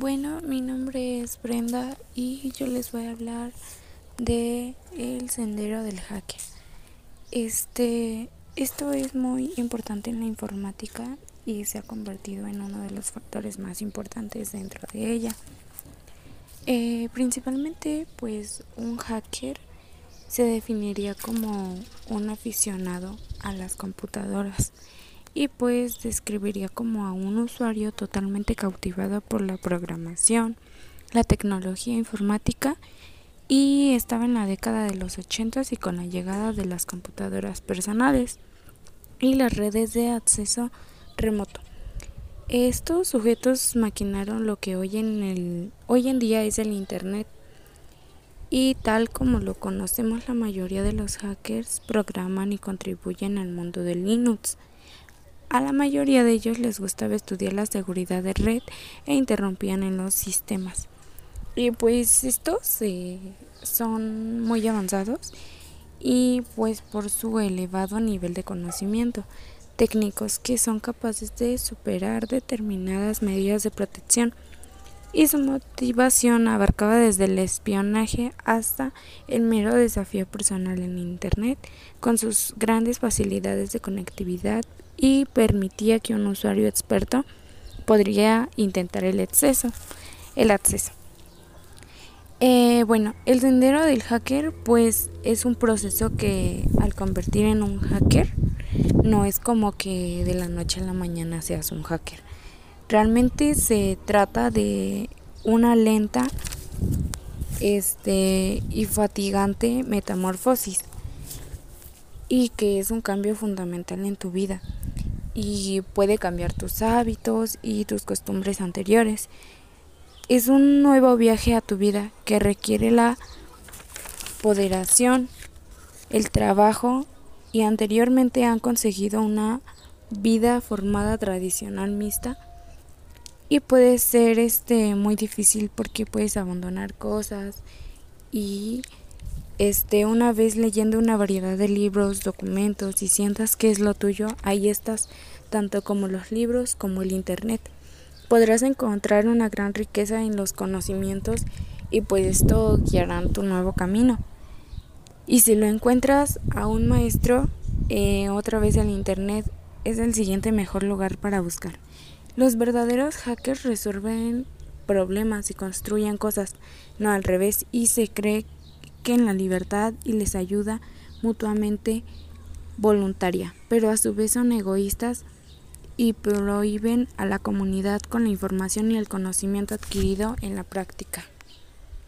Bueno, mi nombre es Brenda y yo les voy a hablar de el sendero del hacker. Este, esto es muy importante en la informática y se ha convertido en uno de los factores más importantes dentro de ella. Eh, principalmente, pues un hacker se definiría como un aficionado a las computadoras y pues describiría como a un usuario totalmente cautivado por la programación, la tecnología informática y estaba en la década de los 80 y con la llegada de las computadoras personales y las redes de acceso remoto. Estos sujetos maquinaron lo que hoy en, el, hoy en día es el Internet y tal como lo conocemos la mayoría de los hackers programan y contribuyen al mundo de Linux. A la mayoría de ellos les gustaba estudiar la seguridad de red e interrumpían en los sistemas. Y pues estos eh, son muy avanzados y pues por su elevado nivel de conocimiento técnicos que son capaces de superar determinadas medidas de protección y su motivación abarcaba desde el espionaje hasta el mero desafío personal en Internet con sus grandes facilidades de conectividad y permitía que un usuario experto podría intentar el acceso. El acceso. Eh, bueno, el sendero del hacker pues es un proceso que al convertir en un hacker no es como que de la noche a la mañana seas un hacker. Realmente se trata de una lenta este y fatigante metamorfosis y que es un cambio fundamental en tu vida y puede cambiar tus hábitos y tus costumbres anteriores. Es un nuevo viaje a tu vida que requiere la poderación, el trabajo y anteriormente han conseguido una vida formada tradicional mixta y puede ser este muy difícil porque puedes abandonar cosas y este una vez leyendo una variedad de libros, documentos y sientas que es lo tuyo, ahí estás, tanto como los libros como el internet. Podrás encontrar una gran riqueza en los conocimientos y pues esto guiará tu nuevo camino. Y si lo encuentras a un maestro, eh, otra vez el internet es el siguiente mejor lugar para buscar. Los verdaderos hackers resuelven problemas y construyen cosas, no al revés, y se cree que en la libertad y les ayuda mutuamente voluntaria, pero a su vez son egoístas y prohíben a la comunidad con la información y el conocimiento adquirido en la práctica.